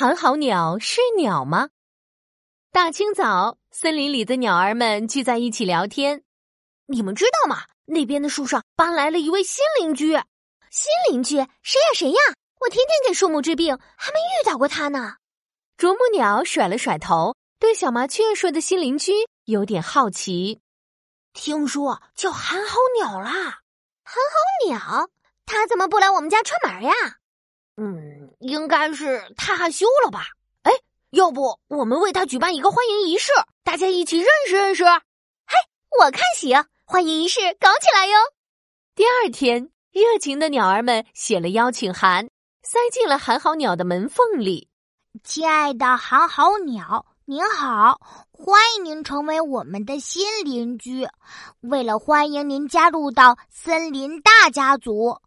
寒号鸟是鸟吗？大清早，森林里的鸟儿们聚在一起聊天。你们知道吗？那边的树上搬来了一位新邻居。新邻居谁呀？谁呀？我天天给树木治病，还没遇到过他呢。啄木鸟甩了甩头，对小麻雀说的新邻居有点好奇。听说叫寒号鸟啦。寒号鸟，他怎么不来我们家串门呀？嗯，应该是他害羞了吧？哎，要不我们为他举办一个欢迎仪式，大家一起认识认识。嘿，我看行，欢迎仪式搞起来哟！第二天，热情的鸟儿们写了邀请函，塞进了寒号鸟的门缝里。亲爱的寒号鸟，您好，欢迎您成为我们的新邻居。为了欢迎您加入到森林大家族，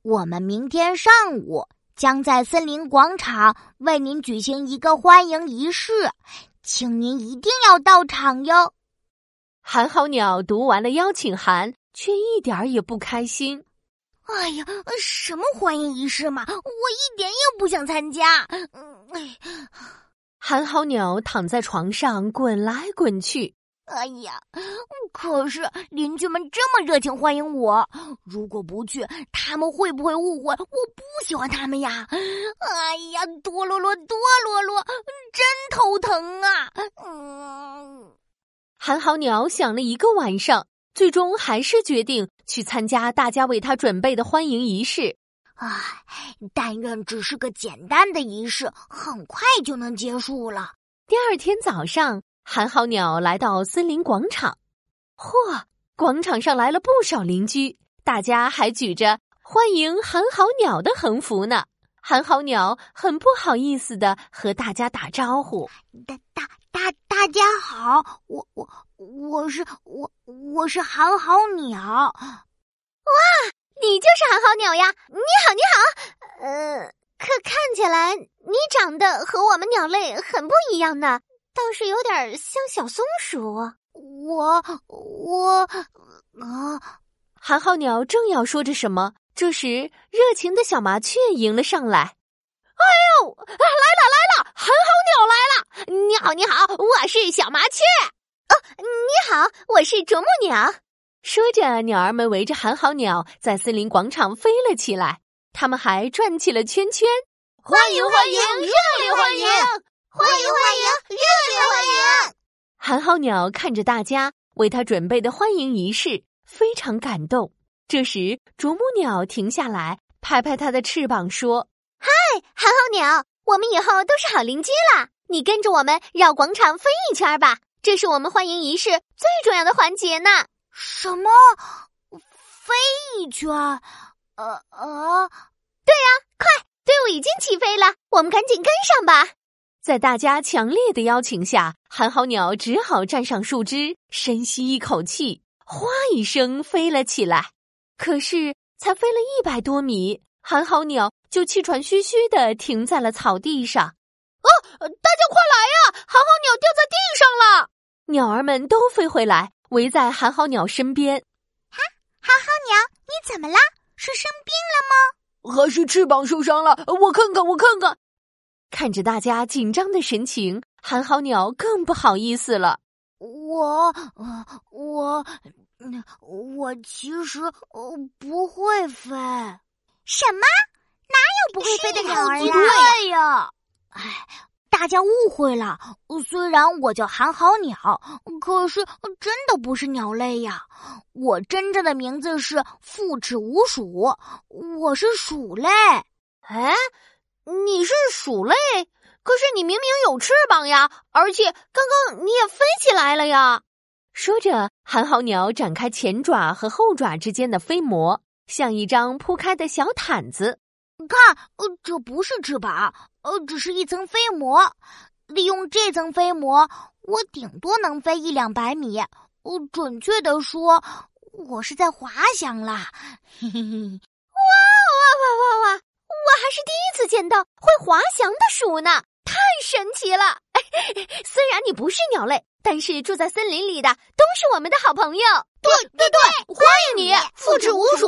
我们明天上午。将在森林广场为您举行一个欢迎仪式，请您一定要到场哟。寒号鸟读完了邀请函，却一点儿也不开心。哎呀，什么欢迎仪式嘛，我一点也不想参加。寒号鸟躺在床上滚来滚去。哎呀，可是邻居们这么热情欢迎我，如果不去，他们会不会误会我不喜欢他们呀？哎呀，多罗罗，多罗罗，真头疼啊！嗯，寒号鸟想了一个晚上，最终还是决定去参加大家为他准备的欢迎仪式。唉，但愿只是个简单的仪式，很快就能结束了。第二天早上。寒号鸟来到森林广场，嚯！广场上来了不少邻居，大家还举着欢迎寒号鸟的横幅呢。寒号鸟很不好意思的和大家打招呼：“大、大、大，大家好，我、我、我是我、我是寒号鸟。”哇，你就是寒号鸟呀！你好，你好。呃，可看起来你长得和我们鸟类很不一样呢。倒是有点像小松鼠。我我啊！寒号鸟正要说着什么，这时热情的小麻雀迎了上来。哎呦，来了来了！寒号鸟来了！你好你好，我是小麻雀。哦，你好，我是啄木鸟。说着，鸟儿们围着寒号鸟在森林广场飞了起来，它们还转起了圈圈。欢迎欢迎，热烈欢迎！欢迎欢迎，热烈欢迎！寒号鸟看着大家为他准备的欢迎仪式，非常感动。这时，啄木鸟停下来，拍拍它的翅膀，说：“嗨，寒号鸟，我们以后都是好邻居了。你跟着我们绕广场飞一圈吧，这是我们欢迎仪式最重要的环节呢。”什么？飞一圈？呃呃，对呀，快，队伍已经起飞了，我们赶紧跟上吧。在大家强烈的邀请下，寒号鸟只好站上树枝，深吸一口气，哗一声飞了起来。可是，才飞了一百多米，寒号鸟就气喘吁吁的停在了草地上。哦，大家快来呀！寒号鸟掉在地上了。鸟儿们都飞回来，围在寒号鸟身边。哈，寒号鸟，你怎么了？是生病了吗？还是翅膀受伤了？我看看，我看看。看着大家紧张的神情，寒号鸟更不好意思了。我，我，我其实不会飞。什么？哪有不会飞的鸟儿呀？对呀！哎，大家误会了。虽然我叫寒号鸟，可是真的不是鸟类呀。我真正的名字是复齿无鼠，我是鼠类。哎。你是鼠类，可是你明明有翅膀呀，而且刚刚你也飞起来了呀。说着，寒号鸟展开前爪和后爪之间的飞膜，像一张铺开的小毯子。看，呃，这不是翅膀，呃，只是一层飞膜。利用这层飞膜，我顶多能飞一两百米。呃，准确的说，我是在滑翔啦。嘿嘿嘿！是第一次见到会滑翔的鼠呢，太神奇了！虽然你不是鸟类，但是住在森林里的都是我们的好朋友。对对对，欢迎你，复制无鼠。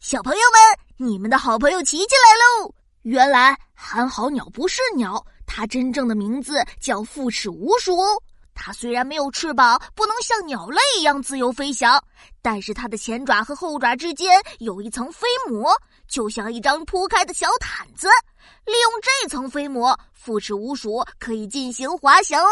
小朋友们，你们的好朋友琪琪来喽！原来寒号鸟不是鸟，它它真正的名字叫复齿鼯鼠哦。它虽然没有翅膀，不能像鸟类一样自由飞翔，但是它的前爪和后爪之间有一层飞膜，就像一张铺开的小毯子。利用这层飞膜，复齿鼯鼠可以进行滑翔哦。